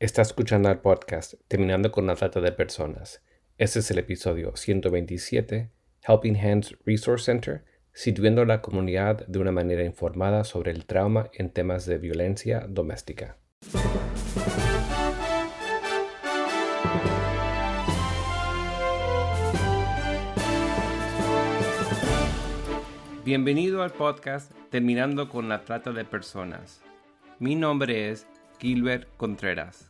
Está escuchando el podcast Terminando con la trata de personas. Este es el episodio 127, Helping Hands Resource Center, situando la comunidad de una manera informada sobre el trauma en temas de violencia doméstica. Bienvenido al podcast Terminando con la trata de personas. Mi nombre es Gilbert Contreras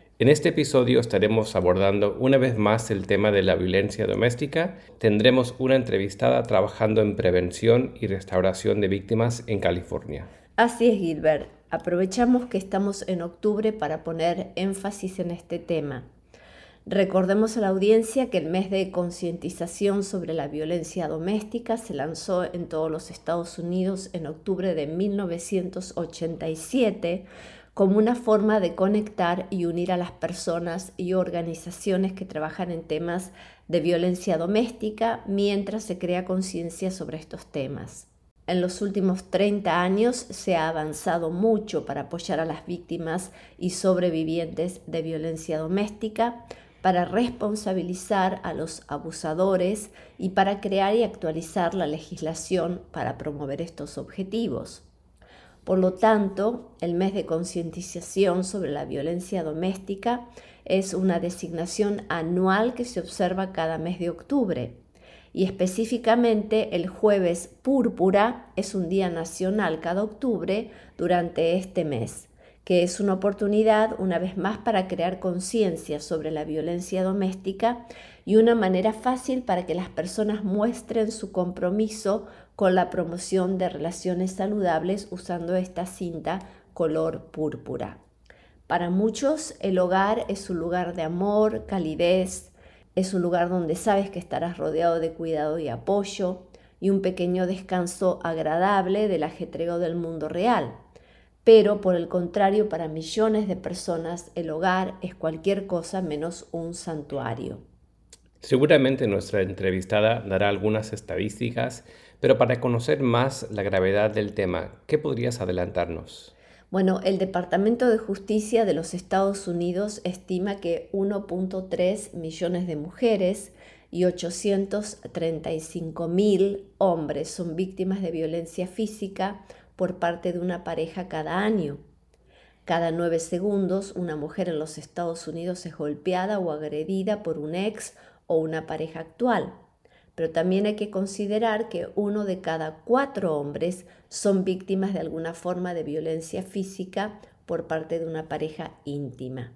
En este episodio estaremos abordando una vez más el tema de la violencia doméstica. Tendremos una entrevistada trabajando en prevención y restauración de víctimas en California. Así es, Gilbert. Aprovechamos que estamos en octubre para poner énfasis en este tema. Recordemos a la audiencia que el mes de concientización sobre la violencia doméstica se lanzó en todos los Estados Unidos en octubre de 1987 como una forma de conectar y unir a las personas y organizaciones que trabajan en temas de violencia doméstica mientras se crea conciencia sobre estos temas. En los últimos 30 años se ha avanzado mucho para apoyar a las víctimas y sobrevivientes de violencia doméstica, para responsabilizar a los abusadores y para crear y actualizar la legislación para promover estos objetivos. Por lo tanto, el mes de concientización sobre la violencia doméstica es una designación anual que se observa cada mes de octubre. Y específicamente el jueves púrpura es un día nacional cada octubre durante este mes, que es una oportunidad una vez más para crear conciencia sobre la violencia doméstica y una manera fácil para que las personas muestren su compromiso con la promoción de relaciones saludables usando esta cinta color púrpura. Para muchos el hogar es un lugar de amor, calidez, es un lugar donde sabes que estarás rodeado de cuidado y apoyo y un pequeño descanso agradable del ajetreo del mundo real. Pero por el contrario, para millones de personas el hogar es cualquier cosa menos un santuario. Seguramente nuestra entrevistada dará algunas estadísticas pero para conocer más la gravedad del tema, ¿qué podrías adelantarnos? Bueno, el Departamento de Justicia de los Estados Unidos estima que 1.3 millones de mujeres y 835 mil hombres son víctimas de violencia física por parte de una pareja cada año. Cada nueve segundos una mujer en los Estados Unidos es golpeada o agredida por un ex o una pareja actual pero también hay que considerar que uno de cada cuatro hombres son víctimas de alguna forma de violencia física por parte de una pareja íntima.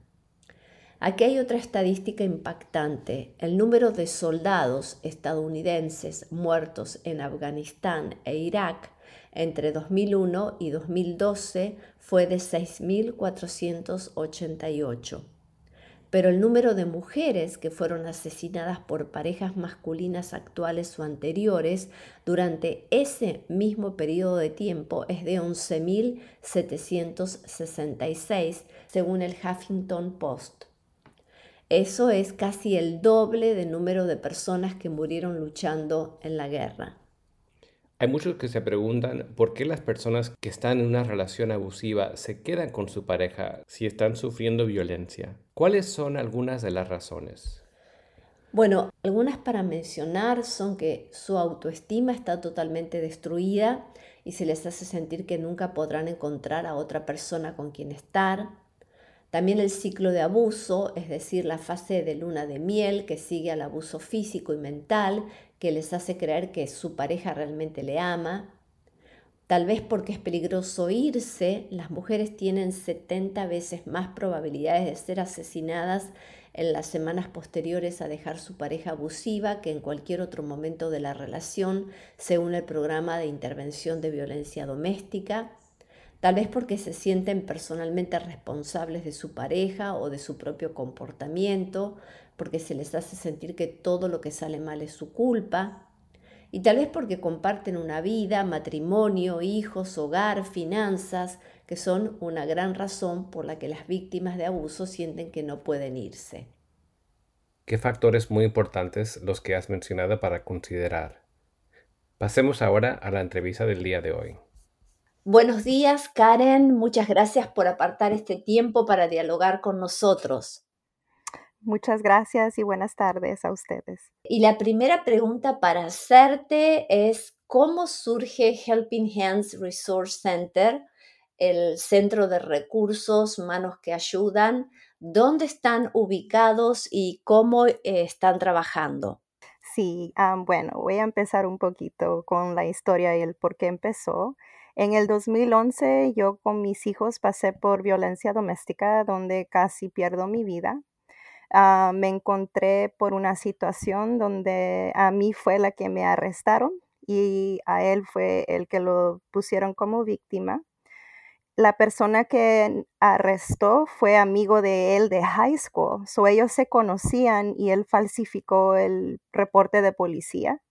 Aquí hay otra estadística impactante. El número de soldados estadounidenses muertos en Afganistán e Irak entre 2001 y 2012 fue de 6.488 pero el número de mujeres que fueron asesinadas por parejas masculinas actuales o anteriores durante ese mismo periodo de tiempo es de 11.766, según el Huffington Post. Eso es casi el doble del número de personas que murieron luchando en la guerra. Hay muchos que se preguntan por qué las personas que están en una relación abusiva se quedan con su pareja si están sufriendo violencia. ¿Cuáles son algunas de las razones? Bueno, algunas para mencionar son que su autoestima está totalmente destruida y se les hace sentir que nunca podrán encontrar a otra persona con quien estar. También el ciclo de abuso, es decir, la fase de luna de miel que sigue al abuso físico y mental, que les hace creer que su pareja realmente le ama. Tal vez porque es peligroso irse, las mujeres tienen 70 veces más probabilidades de ser asesinadas en las semanas posteriores a dejar su pareja abusiva que en cualquier otro momento de la relación, según el programa de intervención de violencia doméstica. Tal vez porque se sienten personalmente responsables de su pareja o de su propio comportamiento, porque se les hace sentir que todo lo que sale mal es su culpa. y tal vez porque comparten una vida, matrimonio, hijos, hogar, finanzas, que son una gran razón por la que las víctimas de abuso sienten que no pueden irse. ¿Qué factores muy importantes los que has mencionado para considerar? Pasemos ahora a la entrevista del día de hoy. Buenos días, Karen. Muchas gracias por apartar este tiempo para dialogar con nosotros. Muchas gracias y buenas tardes a ustedes. Y la primera pregunta para hacerte es, ¿cómo surge Helping Hands Resource Center, el centro de recursos, manos que ayudan? ¿Dónde están ubicados y cómo eh, están trabajando? Sí, bueno, voy a empezar un poquito con la historia y el por qué empezó. En el 2011 yo con mis hijos pasé por violencia doméstica donde casi pierdo mi vida. Ah, me encontré por una situación donde a mí fue la que me arrestaron y a él fue el que lo pusieron como víctima. La persona que arrestó fue amigo de él de high school, so ellos se conocían y él falsificó el reporte de policía.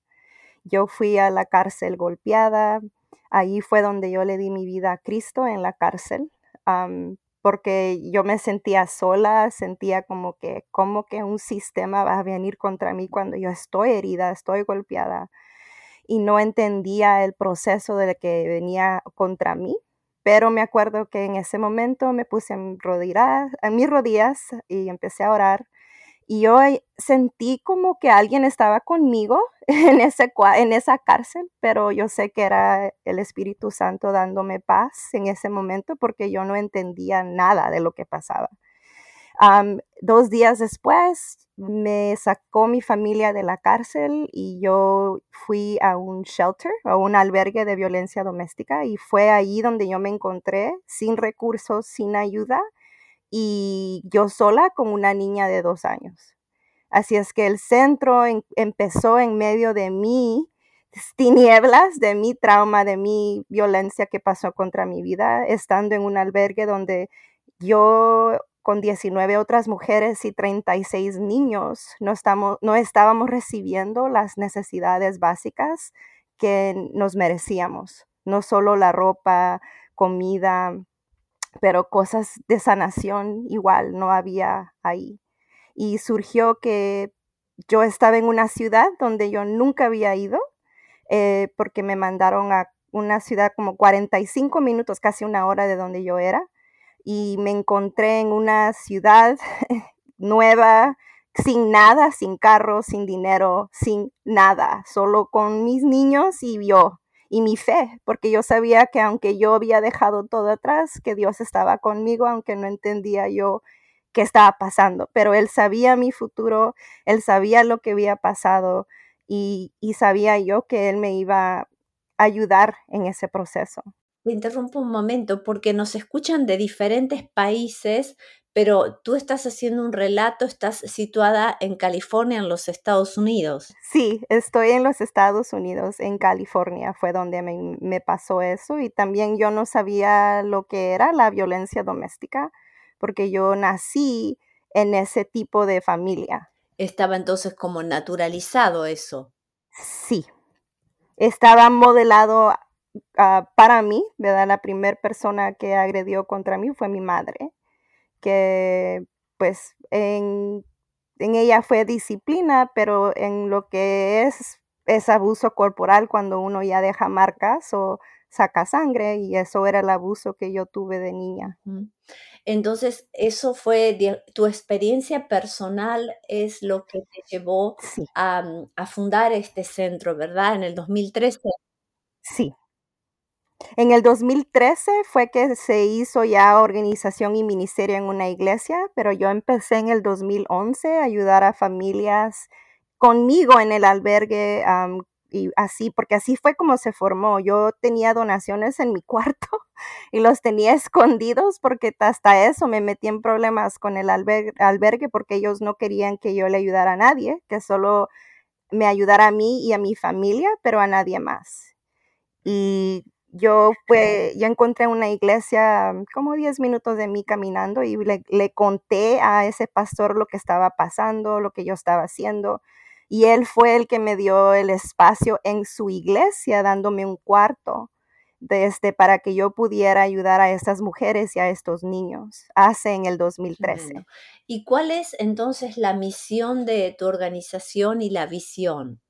Yo fui a la cárcel golpeada, ahí fue donde yo le di mi vida a Cristo en la cárcel porque yo me sentía sola, sentía como que, como que un sistema va a venir contra mí cuando yo estoy herida, estoy golpeada y no entendía el proceso de que venía contra mí. Pero me acuerdo que en ese momento me puse en, rodillas, en mis rodillas y empecé a orar y yo sentí como que alguien estaba conmigo en, ese, en esa cárcel, pero yo sé que era el Espíritu Santo dándome paz en ese momento porque yo no entendía nada de lo que pasaba. dos días después me sacó mi familia de la cárcel y yo fui a un shelter, a un albergue de violencia doméstica y fue ahí donde yo me encontré sin recursos, sin ayuda y yo sola con una niña de dos años. Así es que el centro empezó en medio de mi tinieblas, de mi trauma, de mi violencia que pasó contra mi vida, estando en un albergue donde yo con 19 otras mujeres y 36 niños no, estamos, no estábamos recibiendo las necesidades básicas que nos merecíamos. No solo la ropa, comida, pero cosas de sanación igual no había ahí. Y surgió que yo estaba en una ciudad donde yo nunca había ido, eh, porque me mandaron a una ciudad como 45 minutos, casi una hora de donde yo era, y me encontré en una ciudad nueva, sin nada, sin carro, sin dinero, sin nada, solo con mis niños y yo y mi fe, porque yo sabía que aunque yo había dejado todo atrás, que Dios estaba conmigo, aunque no entendía yo qué estaba pasando, pero Él sabía mi futuro, Él sabía lo que había pasado y, y sabía yo que Él me iba a ayudar en ese proceso. Te interrumpo un momento porque nos escuchan de diferentes países, pero tú estás haciendo un relato, estás situada en California, en los Estados Unidos. Sí, estoy en los Estados Unidos, en California, fue donde me, pasó eso y también yo no sabía lo que era la violencia doméstica, porque yo nací en ese tipo de familia. Estaba entonces como naturalizado eso. Sí, estaba modelado ah, para mí, ¿verdad? La primera persona que agredió contra mí fue mi madre que pues en, ella fue disciplina, pero en lo que es, es abuso corporal cuando uno ya deja marcas o saca sangre y eso era el abuso que yo tuve de niña. Entonces, eso fue tu experiencia personal, es lo que te llevó a, a, fundar este centro, ¿verdad? En el 2013. Sí, en el 2013 fue que se hizo ya organización y ministerio en una iglesia, pero yo empecé en el 2011 a ayudar a familias conmigo en el albergue y así, porque así fue como se formó. Yo tenía donaciones en mi cuarto y los tenía escondidos porque hasta eso me metí en problemas con el albergue porque ellos no querían que yo le ayudara a nadie, que solo me ayudara a mí y a mi familia, pero a nadie más. Y yo, fue, yo encontré una iglesia mm, como 10 minutos de mí caminando y le, conté a ese pastor lo que estaba pasando, lo que yo estaba haciendo. y él fue el que me dio el espacio en su iglesia, dándome un cuarto este, para que yo pudiera ayudar a estas mujeres y a estos niños, hace en el 2013. ¿Y cuál es entonces la misión de tu organización y la visión?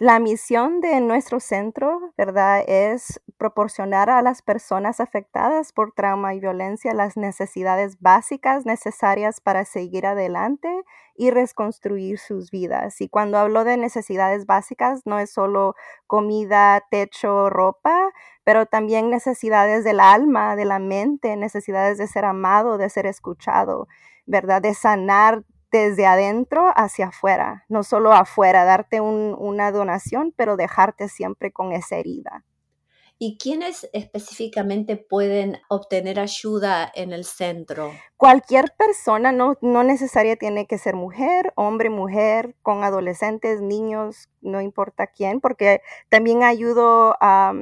La misión de nuestro centro, ¿verdad?, es proporcionar a las personas afectadas por trauma y violencia las necesidades básicas necesarias para seguir adelante y reconstruir sus vidas. Y cuando hablo de necesidades básicas, no es solo comida, techo, ropa, pero también necesidades del alma, de la mente, necesidades de ser amado, de ser escuchado, ¿verdad? De sanar desde adentro hacia afuera, no solo afuera, darte una donación, pero dejarte siempre con esa herida. ¿Y quiénes específicamente pueden obtener ayuda en el centro? Cualquier persona, no, no necesaria tiene que ser mujer, hombre, mujer, con adolescentes, niños, no importa quién, porque también ayudo a,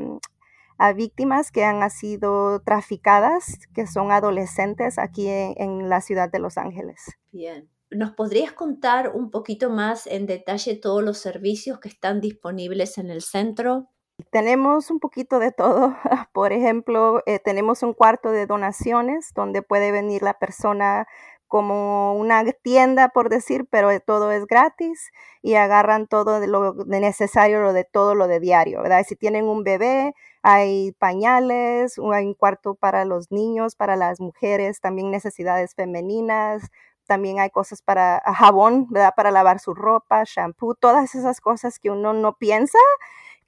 a víctimas que han sido traficadas, que son adolescentes aquí en la ciudad de Los Ángeles. Bien. ¿Nos podrías contar un poquito más en detalle todos los servicios que están disponibles en el centro? Tenemos un poquito de todo. Por ejemplo, eh, tenemos un cuarto de donaciones donde puede venir la persona como una tienda, por decir, pero todo es gratis y agarran todo lo necesario, lo de todo lo de diario, ¿verdad? Si tienen un bebé, hay pañales, hay un cuarto para los niños, para las mujeres, también necesidades femeninas, también hay cosas para jabón, ¿verdad? Para lavar su ropa, shampoo, todas esas cosas que uno no piensa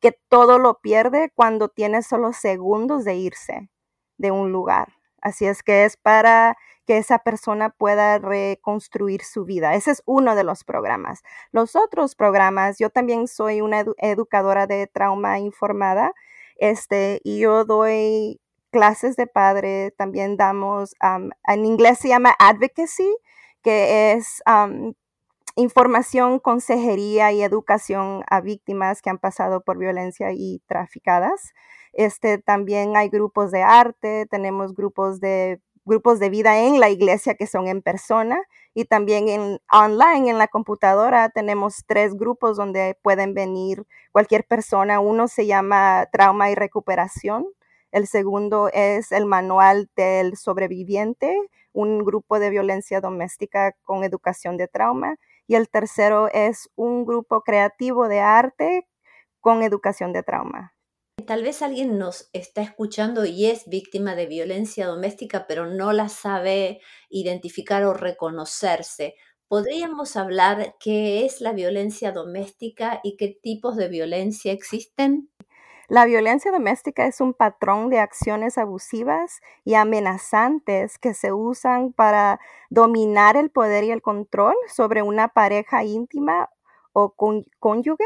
que todo lo pierde cuando tiene solo segundos de irse de un lugar. Así es que es para que esa persona pueda reconstruir su vida. Ese es uno de los programas. Los otros programas, yo también soy una educadora de trauma informada, este, y yo doy clases de padre, también damos, en inglés se llama advocacy, que es información, consejería y educación a víctimas que han pasado por violencia y traficadas. Este, también hay grupos de arte, tenemos grupos de grupos de vida en la iglesia que son en persona y también en online en la computadora tenemos tres grupos donde pueden venir cualquier persona. Uno se llama trauma y recuperación, el segundo es el manual del sobreviviente, un grupo de violencia doméstica con educación de trauma. Y el tercero es un grupo creativo de arte con educación de trauma. Tal vez alguien nos está escuchando y es víctima de violencia doméstica, pero no la sabe identificar o reconocerse. ¿Podríamos hablar qué es la violencia doméstica y qué tipos de violencia existen? La violencia doméstica es un patrón de acciones abusivas y amenazantes que se usan para dominar el poder y el control sobre una pareja íntima o cónyuge.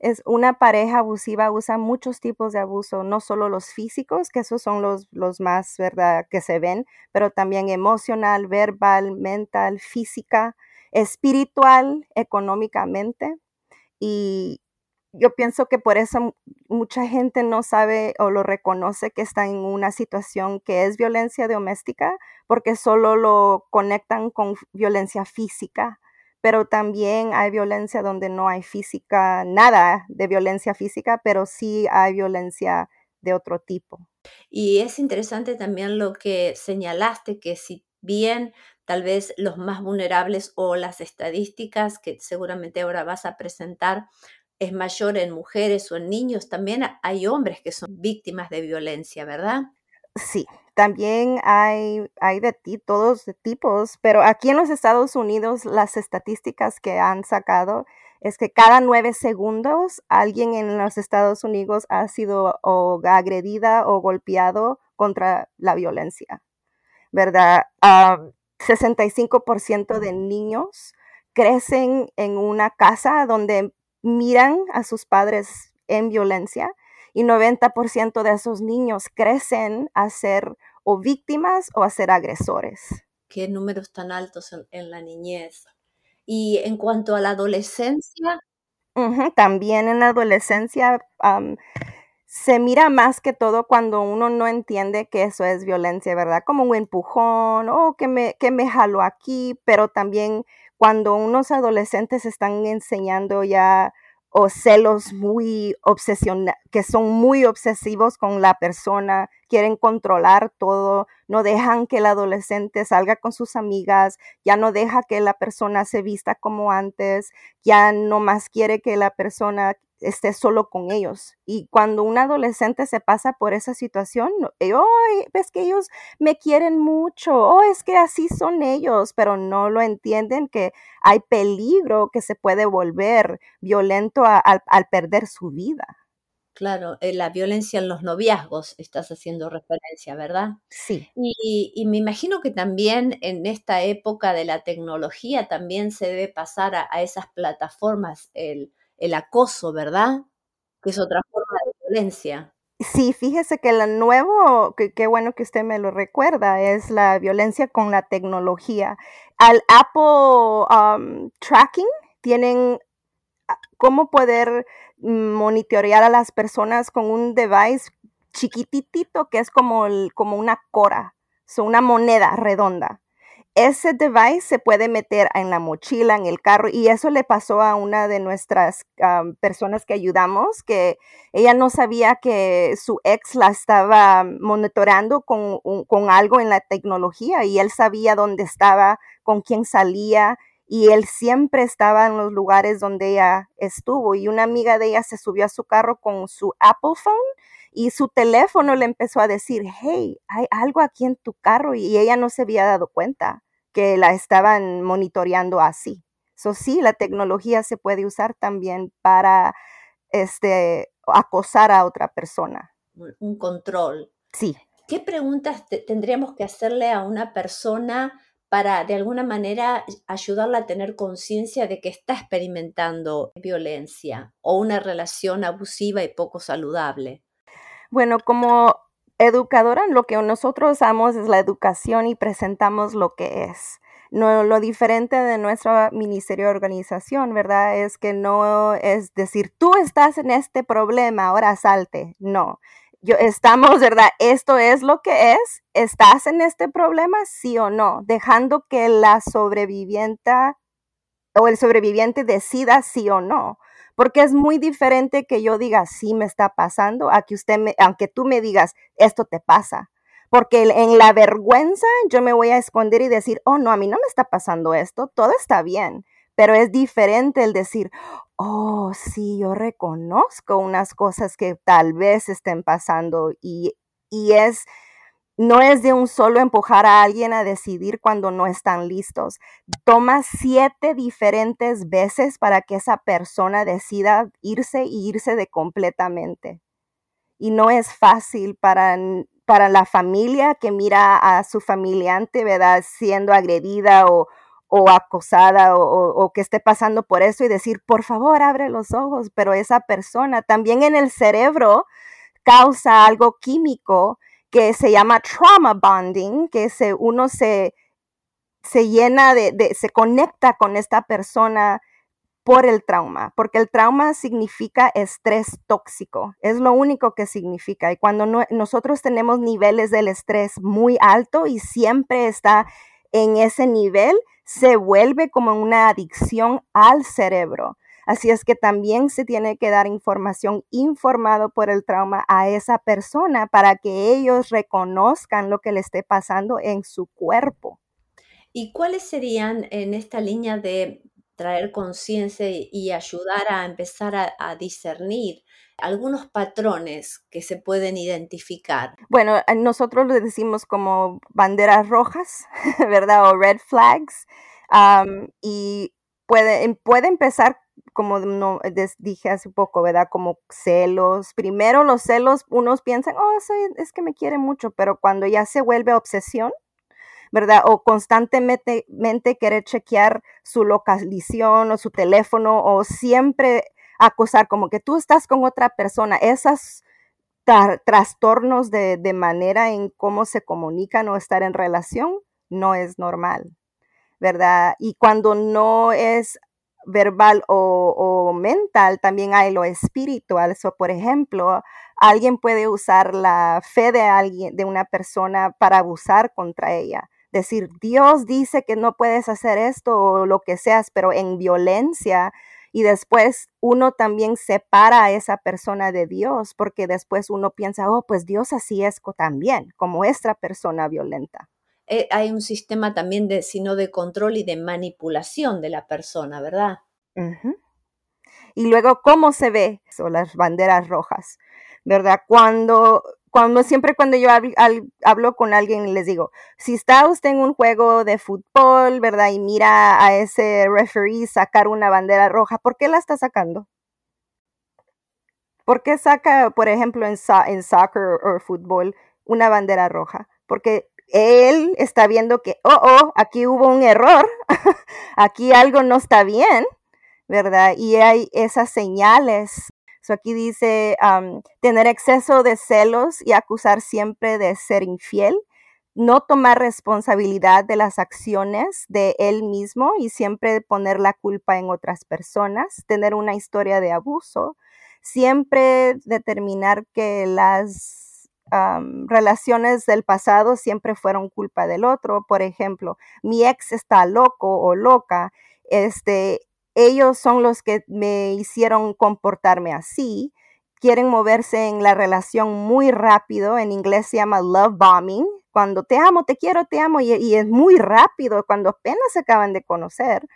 Es una pareja abusiva usa muchos tipos de abuso, no solo los físicos, que esos son los, los más, ¿verdad?, que se ven, pero también emocional, verbal, mental, física, espiritual, económicamente. Y, yo pienso que por eso mucha gente no sabe o lo reconoce que está en una situación que es violencia doméstica, porque solo lo conectan con violencia física, pero también hay violencia donde no hay física, nada de violencia física, pero sí hay violencia de otro tipo. Y es interesante también lo que señalaste, que si bien tal vez los más vulnerables o las estadísticas que seguramente ahora vas a presentar es mayor en mujeres o en niños, también hay hombres que son víctimas de violencia, ¿verdad? Sí, también hay, hay de ti, todos tipos, pero aquí en los Estados Unidos las estadísticas que han sacado es que cada nueve segundos alguien en los Estados Unidos ha sido o agredida o golpeado contra la violencia, ¿verdad? 65% de niños crecen en una casa donde miran a sus padres en violencia y 90% de esos niños crecen a ser o víctimas o a ser agresores. Qué números tan altos en, la niñez. Y en cuanto a la adolescencia. también en la adolescencia se mira más que todo cuando uno no entiende que eso es violencia, ¿verdad? Como un empujón o que me, que me jaló aquí, pero también cuando unos adolescentes están enseñando ya o celos muy obsesionados, que son muy obsesivos con la persona, quieren controlar todo, no dejan que el adolescente salga con sus amigas, ya no deja que la persona se vista como antes, ya no más quiere que la persona esté solo con ellos. Y cuando un adolescente se pasa por esa situación, oh, ves que ellos me quieren mucho, oh, es que así son ellos, pero no lo entienden que hay peligro que se puede volver violento al perder su vida. Claro, eh, la violencia en los noviazgos estás haciendo referencia, ¿verdad? Sí. Y, me imagino que también en esta época de la tecnología también se debe pasar a, a esas plataformas el, el acoso, ¿verdad? Que es otra forma de violencia. Sí, fíjese que lo nuevo, qué bueno que usted me lo recuerda, es la violencia con la tecnología. Al Apple um, Tracking tienen ah, cómo poder monitorear a las personas con un device chiquititito que es como, como una cora, son una moneda redonda ese device se puede meter en la mochila, en el carro, y eso le pasó a una de nuestras personas que ayudamos, que ella no sabía que su ex la estaba monitoreando con, con algo en la tecnología y él sabía dónde estaba, con quién salía, y él siempre estaba en los lugares donde ella estuvo. Y una amiga de ella se subió a su carro con su Apple Phone y su teléfono le empezó a decir, hey, hay algo aquí en tu carro y ella no se había dado cuenta que la estaban monitoreando así. So, sí, la tecnología se puede usar también para este, acosar a otra persona. Un control. Sí. ¿Qué preguntas tendríamos que hacerle a una persona para de alguna manera ayudarla a tener conciencia de que está experimentando violencia o una relación abusiva y poco saludable? Bueno, como educadora, lo que nosotros usamos es la educación y presentamos lo que es. No, lo diferente de nuestro ministerio de organización, ¿verdad? Es que no es decir, tú estás en este problema, ahora salte. No. Yo, estamos, ¿verdad? Esto es lo que es. ¿Estás en este problema? Sí o no. Dejando que la sobreviviente o el sobreviviente decida sí o no porque es muy diferente que yo diga, sí me está pasando, a que usted, me, aunque tú me digas, esto te pasa. Porque en la vergüenza yo me voy a esconder y decir, oh, no, a mí no me está pasando esto, todo está bien. Pero es diferente el decir, oh, sí, yo reconozco unas cosas que tal vez estén pasando y, y es no es de un solo empujar a alguien a decidir cuando no están listos. Toma siete diferentes veces para que esa persona decida irse y irse de completamente. Y no es fácil para, para la familia que mira a su familiante, ¿verdad? Siendo agredida o, acosada o, o, que esté pasando por eso y decir, por favor, abre los ojos, pero esa persona también en el cerebro causa algo químico que se llama trauma bonding, que se, uno se, se llena de, se conecta con esta persona por el trauma, porque el trauma significa estrés tóxico, es lo único que significa. Y cuando nosotros tenemos niveles del estrés muy alto y siempre está en ese nivel, se vuelve como una adicción al cerebro. Así es que también se tiene que dar información informado por el trauma a esa persona para que ellos reconozcan lo que le esté pasando en su cuerpo. ¿Y cuáles serían en esta línea de traer conciencia y ayudar a empezar a, discernir algunos patrones que se pueden identificar? Bueno, nosotros lo decimos como banderas rojas, ¿verdad? O red flags. y puede, puede empezar como no, dije hace poco, ¿verdad? Como celos. Primero los celos, unos piensan, oh, es que me quiere mucho, pero cuando ya se vuelve obsesión, ¿verdad? O constantemente querer chequear su localización o su teléfono o siempre acosar como que tú estás con otra persona. Esos trastornos de, de manera en cómo se comunican o estar en relación no es normal. ¿verdad? Y cuando no es verbal o, mental, también hay lo espiritual. Eso, por ejemplo, alguien puede usar la fe de alguien, de una persona para abusar contra ella, decir, Dios dice que no puedes hacer esto o lo que seas, pero en violencia. Y después uno también separa a esa persona de Dios, porque después uno piensa, oh, pues Dios así es también, como esta persona violenta. Eh, hay un sistema también de, sino de control y de manipulación de la persona, ¿verdad? Y luego, ¿cómo se ve? Son las banderas rojas, ¿verdad? Cuando cuando siempre cuando yo hablo, con alguien les digo, si está usted en un juego de fútbol, ¿verdad? Y mira a ese referee sacar una bandera roja, ¿por qué la está sacando? ¿Por qué saca, por ejemplo, en soccer o fútbol una bandera roja? Porque él está viendo que, oh, oh, aquí hubo un error, aquí algo no está bien, ¿verdad? Y hay esas señales aquí dice tener exceso de celos y acusar siempre de ser infiel, no tomar responsabilidad de las acciones de él mismo y siempre poner la culpa en otras personas, tener una historia de abuso, siempre determinar que las relaciones del pasado siempre fueron culpa del otro. Por ejemplo, mi ex está loco o loca, este, ellos son los que me hicieron comportarme así. Quieren moverse en la relación muy rápido. En inglés se llama love bombing. Cuando te amo, te quiero, te amo. Y, es muy rápido cuando apenas se acaban de conocer.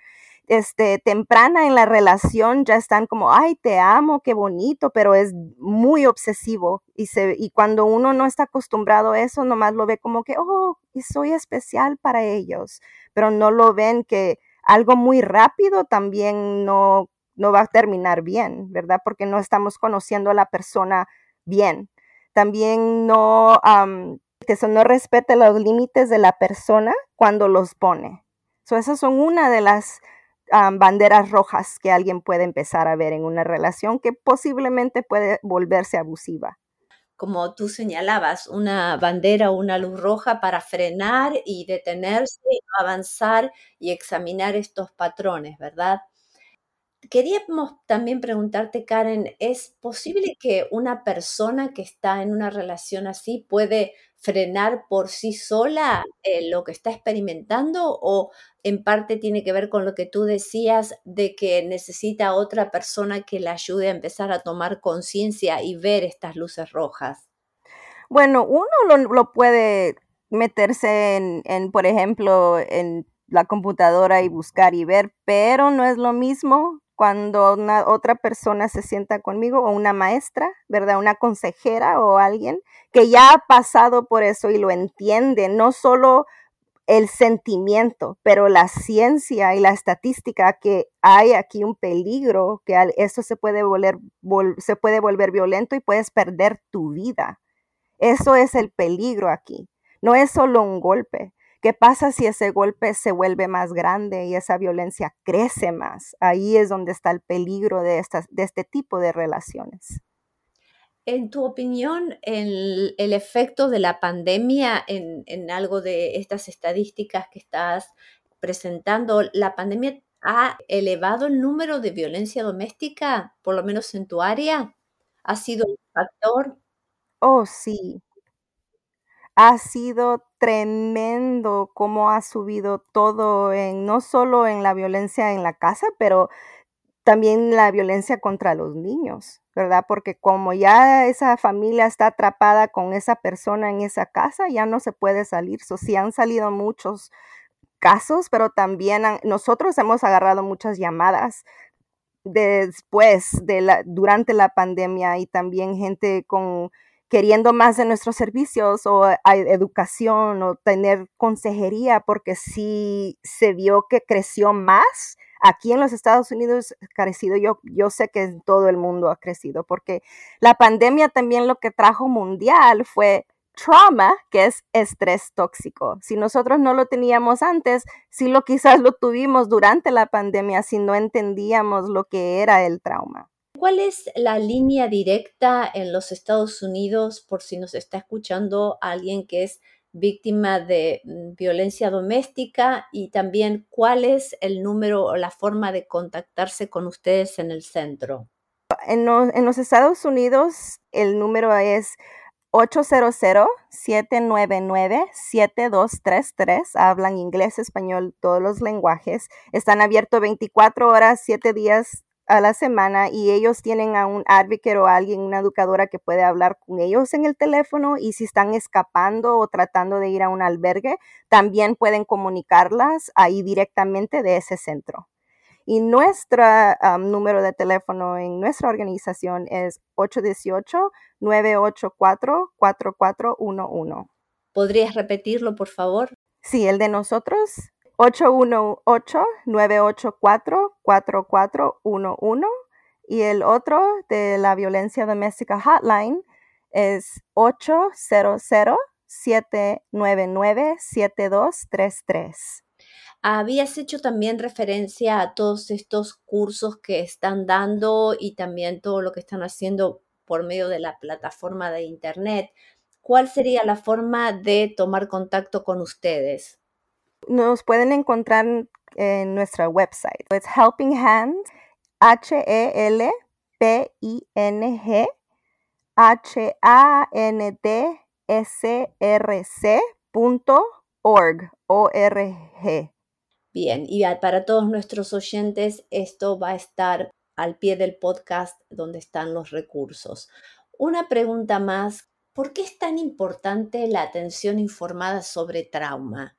Este, temprana en la relación ya están como, ay, te amo, qué bonito, pero es muy obsesivo. Y, se, y cuando uno no está acostumbrado a eso, nomás lo ve como que, oh, soy especial para ellos, pero no lo ven que algo muy rápido también no, no va a terminar bien, ¿verdad? Porque no estamos conociendo a la persona bien. También no, que eso no respete los límites de la persona cuando los pone. So, esas son una de las banderas rojas que alguien puede empezar a ver en una relación que posiblemente puede volverse abusiva como tú señalabas, una bandera o una luz roja para frenar y detenerse, avanzar y examinar estos patrones, ¿verdad? Queríamos también preguntarte, Karen, ¿es posible que una persona que está en una relación así puede frenar por sí sola eh, lo que está experimentando o en parte tiene que ver con lo que tú decías de que necesita otra persona que le ayude a empezar a tomar conciencia y ver estas luces rojas? Bueno, uno lo, puede meterse en, en, por ejemplo, en la computadora y buscar y ver, pero no es lo mismo cuando una otra persona se sienta conmigo o una maestra, ¿verdad? Una consejera o alguien que ya ha pasado por eso y lo entiende, no solo el sentimiento, pero la ciencia y la estadística que hay aquí un peligro, que eso se puede volver, se puede volver violento y puedes perder tu vida. Eso es el peligro aquí. No es solo un golpe, ¿Qué pasa si ese golpe se vuelve más grande y esa violencia crece más? Ahí es donde está el peligro de, estas, de este tipo de relaciones. En tu opinión, el, efecto de la pandemia en, en, algo de estas estadísticas que estás presentando, ¿la pandemia ha elevado el número de violencia doméstica, por lo menos en tu área? ¿Ha sido un factor? Oh, sí, ha sido tremendo cómo ha subido todo en no solo en la violencia en la casa, pero también la violencia contra los niños, ¿verdad? Porque como ya esa familia está atrapada con esa persona en esa casa, ya no se puede salir. Sí han salido muchos casos, pero también nosotros hemos agarrado muchas llamadas después de la durante la pandemia y también gente con queriendo más de nuestros servicios o educación o tener consejería, porque sí se vio que creció más aquí en los Estados Unidos crecido, yo, yo sé que en todo el mundo ha crecido, porque la pandemia también lo que trajo mundial fue trauma, que es estrés tóxico. Si nosotros no lo teníamos antes, sí lo quizás lo tuvimos durante la pandemia si no entendíamos lo que era el trauma. ¿Cuál es la línea directa en los Estados Unidos por si nos está escuchando alguien que es víctima de mm, violencia doméstica y también cuál es el número o la forma de contactarse con ustedes en el centro? En, los Estados Unidos el número es 800-799-7233. Hablan inglés, español, todos los lenguajes. Están abiertos 24 horas, 7 días a la semana y ellos tienen a un advocate o alguien, una educadora que puede hablar con ellos en el teléfono y si están escapando o tratando de ir a un albergue, también pueden comunicarlas ahí directamente de ese centro. Y nuestro número de teléfono en nuestra organización es 818-984-4411. ¿Podrías repetirlo, por favor? Sí, el de nosotros, 818-984-4411. Y el otro de la violencia doméstica hotline es 800-799-7233. Habías hecho también referencia a todos estos cursos que están dando y también todo lo que están haciendo por medio de la plataforma de Internet. ¿Cuál sería la forma de tomar contacto con ustedes? Nos pueden encontrar en nuestra website. Es Helping Hands, H-E-L-P-I-N-G, H-A-N-D-S-R-C.org, O-R-G. Bien, y para todos nuestros oyentes, esto va a estar al pie del podcast donde están los recursos. Una pregunta más, ¿por qué es tan importante la atención informada sobre trauma?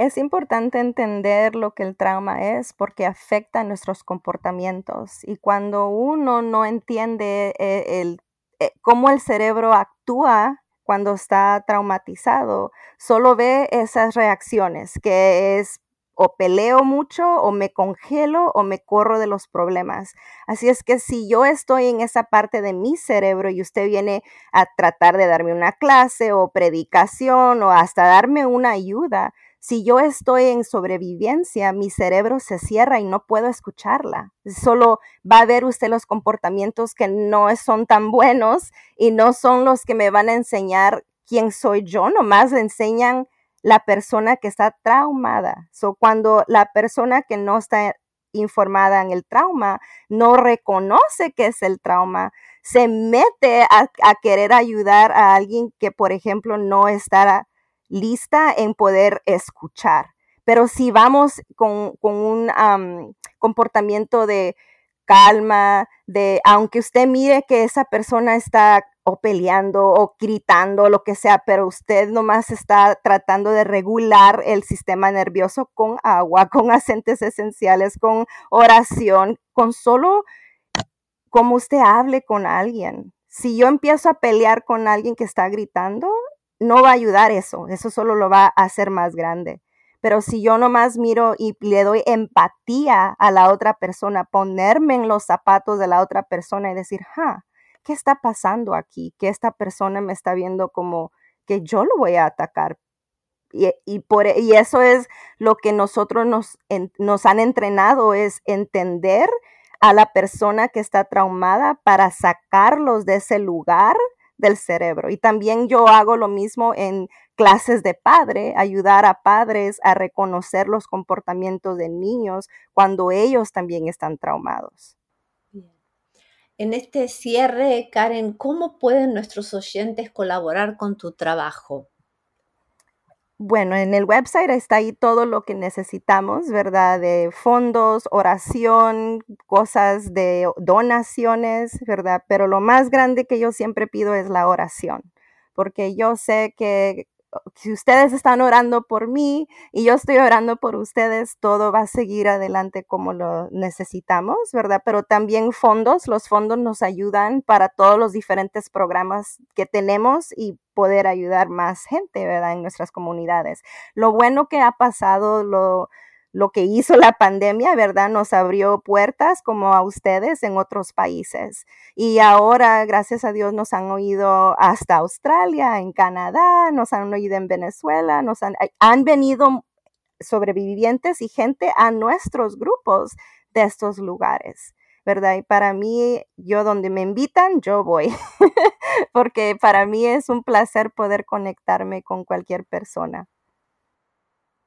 Es importante entender lo que el trauma es porque afecta nuestros comportamientos y cuando uno no entiende eh, eh, cómo el cerebro actúa cuando está traumatizado, solo ve esas reacciones, que es o peleo mucho o me congelo o me corro de los problemas. Así es que si yo estoy en esa parte de mi cerebro y usted viene a tratar de darme una clase o predicación o hasta darme una ayuda, si yo estoy en sobrevivencia, mi cerebro se cierra y no puedo escucharla. Solo va a ver usted los comportamientos que no son tan buenos y no son los que me van a enseñar quién soy yo, nomás le enseñan la persona que está traumada. So, cuando la persona que no está informada en el trauma no reconoce que es el trauma, se mete a, querer ayudar a alguien que, por ejemplo, no está lista en poder escuchar. Pero si vamos con, un comportamiento de calma, de aunque usted mire que esa persona está o peleando o gritando, lo que sea, pero usted nomás está tratando de regular el sistema nervioso con agua, con aceites esenciales, con oración, con solo como usted hable con alguien. Si yo empiezo a pelear con alguien que está gritando, no va a ayudar eso, eso solo lo va a hacer más grande. Pero si yo nomás miro y le doy empatía a la otra persona, ponerme en los zapatos de la otra persona y decir, ja, ¿qué está pasando aquí? Que esta persona me está viendo como que yo lo voy a atacar. Y, por, e, y eso es lo que nosotros nos, nos han entrenado, es entender a la persona que está traumada para sacarlos de ese lugar del cerebro. Y también yo hago lo mismo en clases de padre, ayudar a padres a reconocer los comportamientos de niños cuando ellos también están traumados. En este cierre, Karen, ¿cómo pueden nuestros oyentes colaborar con tu trabajo? Bueno, en el website está ahí todo lo que necesitamos, ¿verdad? De fondos, oración, cosas de donaciones, ¿verdad? Pero lo más grande que yo siempre pido es la oración, porque yo sé que si ustedes están orando por mí y yo estoy orando por ustedes, todo va a seguir adelante como lo necesitamos, ¿verdad? Pero también fondos, los fondos nos ayudan para todos los diferentes programas que tenemos y poder ayudar más gente, ¿verdad? En nuestras comunidades. Lo bueno que ha pasado, lo lo que hizo la pandemia, ¿verdad? Nos abrió puertas como a ustedes en otros países. Y ahora, gracias a Dios, nos han oído hasta Australia, en Canadá, nos han oído en Venezuela, nos han, han venido sobrevivientes y gente a nuestros grupos de estos lugares. ¿verdad? Y para mí, yo donde me invitan, yo voy, porque para mí es un placer poder conectarme con cualquier persona.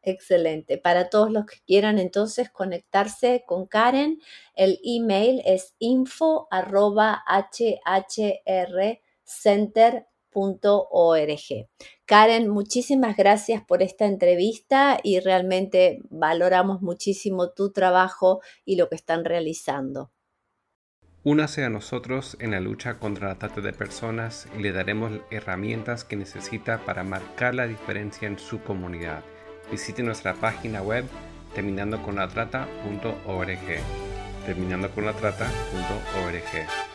Excelente. Para todos los que quieran entonces conectarse con Karen, el email es info Karen, muchísimas gracias por esta entrevista y realmente valoramos muchísimo tu trabajo y lo que están realizando. Únase a nosotros en la lucha contra la trata de personas y le daremos herramientas que necesita para marcar la diferencia en su comunidad. Visite nuestra página web terminando con la trata.org. Terminando con la trata.org.